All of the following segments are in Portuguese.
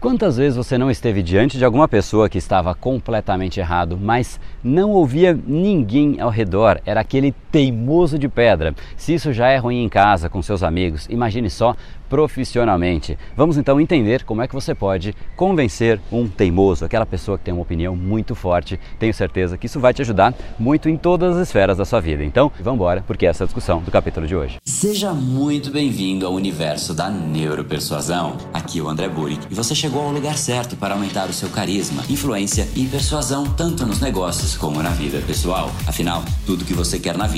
Quantas vezes você não esteve diante de alguma pessoa que estava completamente errado, mas não ouvia ninguém ao redor, era aquele teimoso de pedra? Se isso já é ruim em casa, com seus amigos, imagine só profissionalmente. Vamos então entender como é que você pode convencer um teimoso, aquela pessoa que tem uma opinião muito forte. Tenho certeza que isso vai te ajudar muito em todas as esferas da sua vida. Então, vamos embora, porque essa é a discussão do capítulo de hoje. Seja muito bem-vindo ao universo da neuropersuasão. Aqui é o André Burick e você chegou chegou ao lugar certo para aumentar o seu carisma, influência e persuasão tanto nos negócios como na vida pessoal. Afinal, tudo que você quer na vida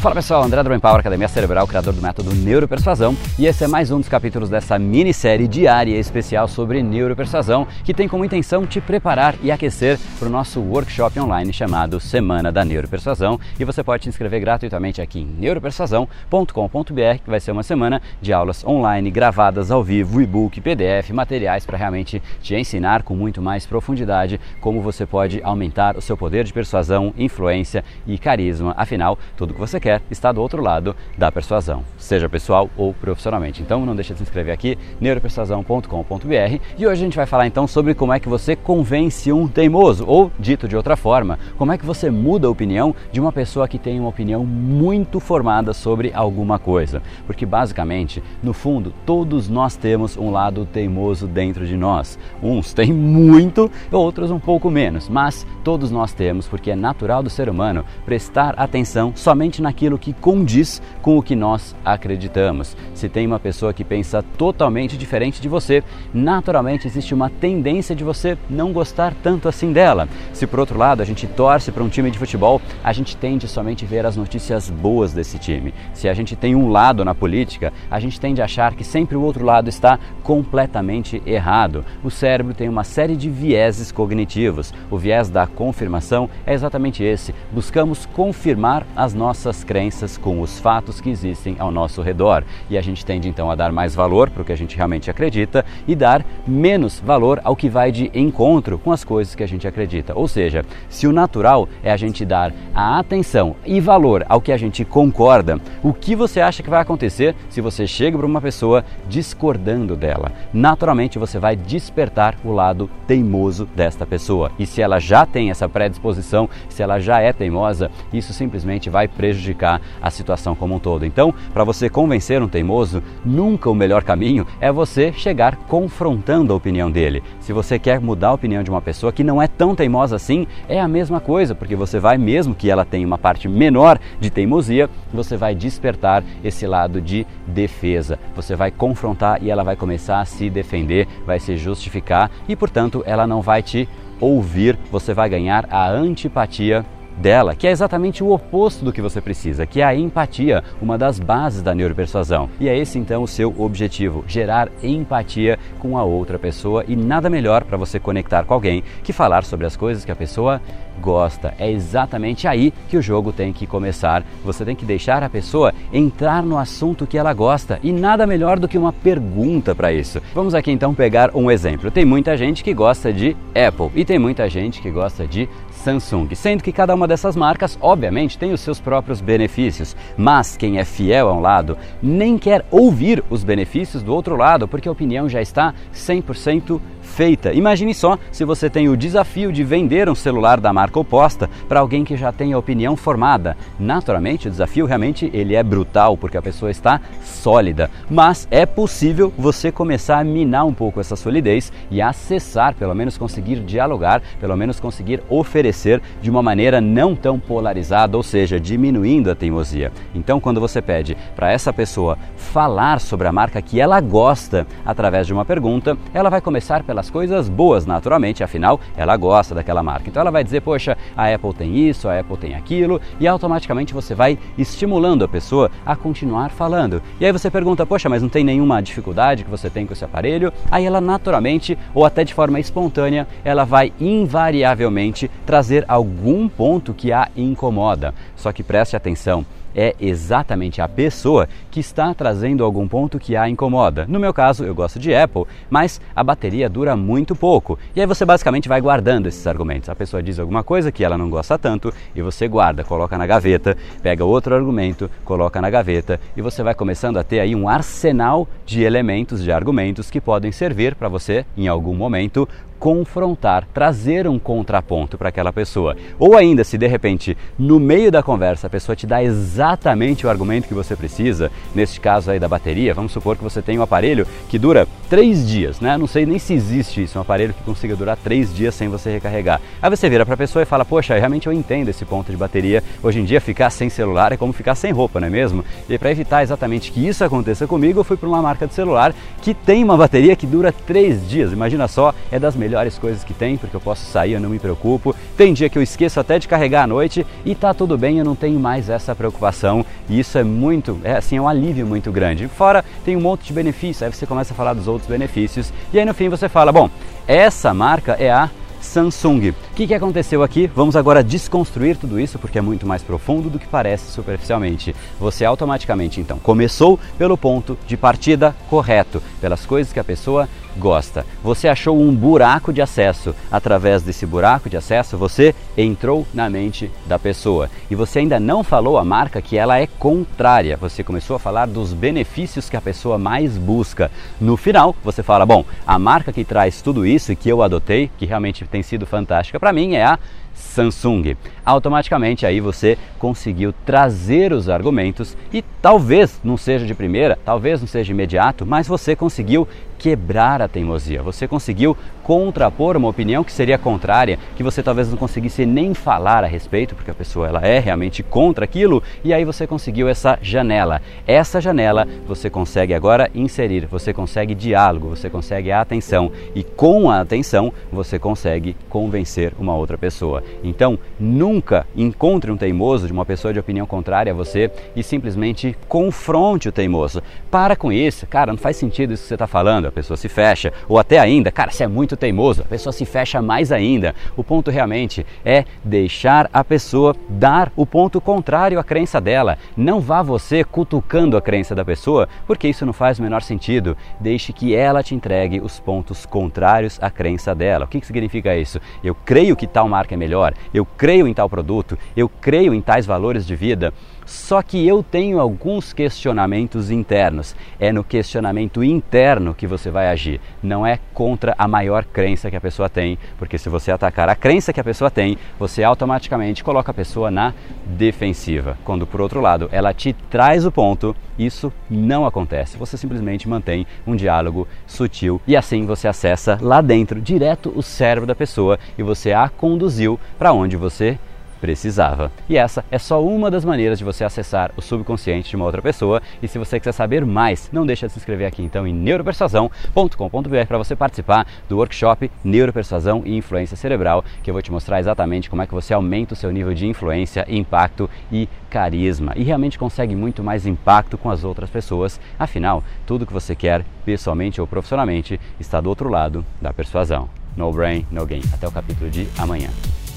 Fala pessoal, André Brain Power, Academia Cerebral, criador do método Neuropersuasão, e esse é mais um dos capítulos dessa minissérie diária especial sobre neuropersuasão, que tem como intenção te preparar e aquecer para o nosso workshop online chamado Semana da Neuropersuasão, e você pode se inscrever gratuitamente aqui em neuropersuasão.com.br, que vai ser uma semana de aulas online gravadas ao vivo, e-book, PDF, materiais para realmente te ensinar com muito mais profundidade como você pode aumentar o seu poder de persuasão, influência e carisma. Afinal, tudo que você quer quer está do outro lado da persuasão, seja pessoal ou profissionalmente. Então não deixe de se inscrever aqui, neuropersuasão.com.br e hoje a gente vai falar então sobre como é que você convence um teimoso, ou dito de outra forma, como é que você muda a opinião de uma pessoa que tem uma opinião muito formada sobre alguma coisa. Porque basicamente, no fundo, todos nós temos um lado teimoso dentro de nós. Uns têm muito, outros um pouco menos, mas todos nós temos porque é natural do ser humano prestar atenção somente naquilo aquilo que condiz com o que nós acreditamos. Se tem uma pessoa que pensa totalmente diferente de você, naturalmente existe uma tendência de você não gostar tanto assim dela. Se por outro lado a gente torce para um time de futebol, a gente tende somente a ver as notícias boas desse time. Se a gente tem um lado na política, a gente tende a achar que sempre o outro lado está completamente errado. O cérebro tem uma série de vieses cognitivos. O viés da confirmação é exatamente esse. Buscamos confirmar as nossas crenças com os fatos que existem ao nosso redor. E a gente tende então a dar mais valor para o que a gente realmente acredita e dar menos valor ao que vai de encontro com as coisas que a gente acredita. Ou seja, se o natural é a gente dar a atenção e valor ao que a gente concorda, o que você acha que vai acontecer se você chega para uma pessoa discordando dela? Naturalmente você vai despertar o lado teimoso desta pessoa. E se ela já tem essa predisposição, se ela já é teimosa, isso simplesmente vai prejudicar prejudicar a situação como um todo. Então, para você convencer um teimoso, nunca o melhor caminho é você chegar confrontando a opinião dele. Se você quer mudar a opinião de uma pessoa que não é tão teimosa assim, é a mesma coisa, porque você vai, mesmo que ela tenha uma parte menor de teimosia, você vai despertar esse lado de defesa. Você vai confrontar e ela vai começar a se defender, vai se justificar e, portanto, ela não vai te ouvir, você vai ganhar a antipatia dela, que é exatamente o oposto do que você precisa, que é a empatia, uma das bases da neuropersuasão. E é esse então o seu objetivo, gerar empatia com a outra pessoa e nada melhor para você conectar com alguém que falar sobre as coisas que a pessoa gosta. É exatamente aí que o jogo tem que começar. Você tem que deixar a pessoa entrar no assunto que ela gosta e nada melhor do que uma pergunta para isso. Vamos aqui então pegar um exemplo. Tem muita gente que gosta de Apple e tem muita gente que gosta de Samsung, sendo que cada uma dessas marcas, obviamente, tem os seus próprios benefícios, mas quem é fiel a um lado nem quer ouvir os benefícios do outro lado, porque a opinião já está 100% feita. Imagine só se você tem o desafio de vender um celular da marca oposta para alguém que já tem a opinião formada. Naturalmente, o desafio realmente ele é brutal porque a pessoa está sólida, mas é possível você começar a minar um pouco essa solidez e acessar, pelo menos conseguir dialogar, pelo menos conseguir oferecer de uma maneira não tão polarizada, ou seja, diminuindo a teimosia. Então, quando você pede para essa pessoa falar sobre a marca que ela gosta através de uma pergunta, ela vai começar pela pelas coisas boas, naturalmente, afinal ela gosta daquela marca. Então ela vai dizer, poxa, a Apple tem isso, a Apple tem aquilo, e automaticamente você vai estimulando a pessoa a continuar falando. E aí você pergunta, poxa, mas não tem nenhuma dificuldade que você tem com esse aparelho? Aí ela naturalmente, ou até de forma espontânea, ela vai invariavelmente trazer algum ponto que a incomoda. Só que preste atenção é exatamente a pessoa que está trazendo algum ponto que a incomoda. No meu caso, eu gosto de Apple, mas a bateria dura muito pouco. E aí você basicamente vai guardando esses argumentos. A pessoa diz alguma coisa que ela não gosta tanto e você guarda, coloca na gaveta, pega outro argumento, coloca na gaveta e você vai começando a ter aí um arsenal de elementos, de argumentos que podem servir para você em algum momento confrontar, trazer um contraponto para aquela pessoa. Ou ainda, se de repente, no meio da conversa, a pessoa te dá exatamente o argumento que você precisa, neste caso aí da bateria, vamos supor que você tem um aparelho que dura três dias, né? Não sei nem se existe isso, um aparelho que consiga durar três dias sem você recarregar. Aí você vira para a pessoa e fala, poxa, realmente eu entendo esse ponto de bateria. Hoje em dia, ficar sem celular é como ficar sem roupa, não é mesmo? E para evitar exatamente que isso aconteça comigo, eu fui para uma marca de celular que tem uma bateria que dura três dias. Imagina só, é das melhores melhores coisas que tem, porque eu posso sair, eu não me preocupo. Tem dia que eu esqueço até de carregar à noite e tá tudo bem, eu não tenho mais essa preocupação. E isso é muito, é assim, é um alívio muito grande. Fora tem um monte de benefícios, aí você começa a falar dos outros benefícios e aí no fim você fala, bom, essa marca é a Samsung. O que, que aconteceu aqui? Vamos agora desconstruir tudo isso porque é muito mais profundo do que parece superficialmente. Você automaticamente então começou pelo ponto de partida correto, pelas coisas que a pessoa gosta. Você achou um buraco de acesso. Através desse buraco de acesso, você entrou na mente da pessoa. E você ainda não falou a marca que ela é contrária. Você começou a falar dos benefícios que a pessoa mais busca. No final, você fala: bom, a marca que traz tudo isso e que eu adotei, que realmente tem sido fantástica para mim, é a Samsung. Automaticamente aí você conseguiu trazer os argumentos e talvez não seja de primeira, talvez não seja imediato, mas você conseguiu quebrar a teimosia. Você conseguiu contrapor uma opinião que seria contrária, que você talvez não conseguisse nem falar a respeito, porque a pessoa ela é realmente contra aquilo, e aí você conseguiu essa janela. Essa janela você consegue agora inserir, você consegue diálogo, você consegue atenção e com a atenção você consegue convencer uma outra pessoa. Então, nunca encontre um teimoso de uma pessoa de opinião contrária a você e simplesmente confronte o teimoso. Para com isso, cara, não faz sentido isso que você está falando a pessoa se fecha. Ou até ainda, cara, se é muito teimoso, a pessoa se fecha mais ainda. O ponto realmente é deixar a pessoa dar o ponto contrário à crença dela. Não vá você cutucando a crença da pessoa, porque isso não faz o menor sentido. Deixe que ela te entregue os pontos contrários à crença dela. O que, que significa isso? Eu creio que tal marca é melhor, eu creio em tal produto, eu creio em tais valores de vida. Só que eu tenho alguns questionamentos internos. É no questionamento interno que você vai agir, não é contra a maior crença que a pessoa tem, porque se você atacar a crença que a pessoa tem, você automaticamente coloca a pessoa na defensiva. Quando por outro lado ela te traz o ponto, isso não acontece. Você simplesmente mantém um diálogo sutil e assim você acessa lá dentro direto o cérebro da pessoa e você a conduziu para onde você precisava. E essa é só uma das maneiras de você acessar o subconsciente de uma outra pessoa. E se você quiser saber mais, não deixa de se inscrever aqui então em neuropersuasão.com.br para você participar do workshop Neuropersuasão e Influência Cerebral, que eu vou te mostrar exatamente como é que você aumenta o seu nível de influência, impacto e carisma e realmente consegue muito mais impacto com as outras pessoas. Afinal, tudo que você quer, pessoalmente ou profissionalmente, está do outro lado da persuasão. No brain, no gain. Até o capítulo de amanhã.